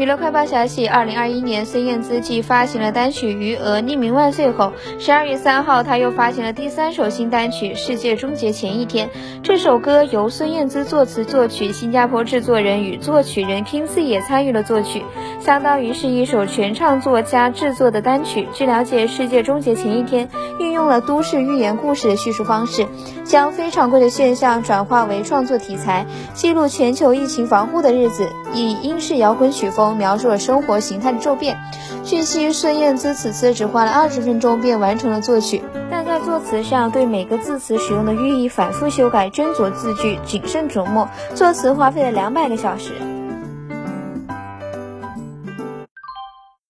娱乐快报消息：二零二一年，孙燕姿继发行了单曲《余额》匿名万岁后，十二月三号，她又发行了第三首新单曲《世界终结前一天》。这首歌由孙燕姿作词作曲，新加坡制作人与作曲人 King C 也参与了作曲，相当于是一首全唱作加制作的单曲。据了解，《世界终结前一天》运用了都市寓言故事的叙述方式，将非常规的现象转化为创作题材，记录全球疫情防护的日子，以英式摇滚曲风。描述了生活形态的骤变。据悉，孙燕姿此次只花了二十分钟便完成了作曲，但在作词上对每个字词使用的寓意反复修改，斟酌字句，谨慎琢磨，作词花费了两百个小时。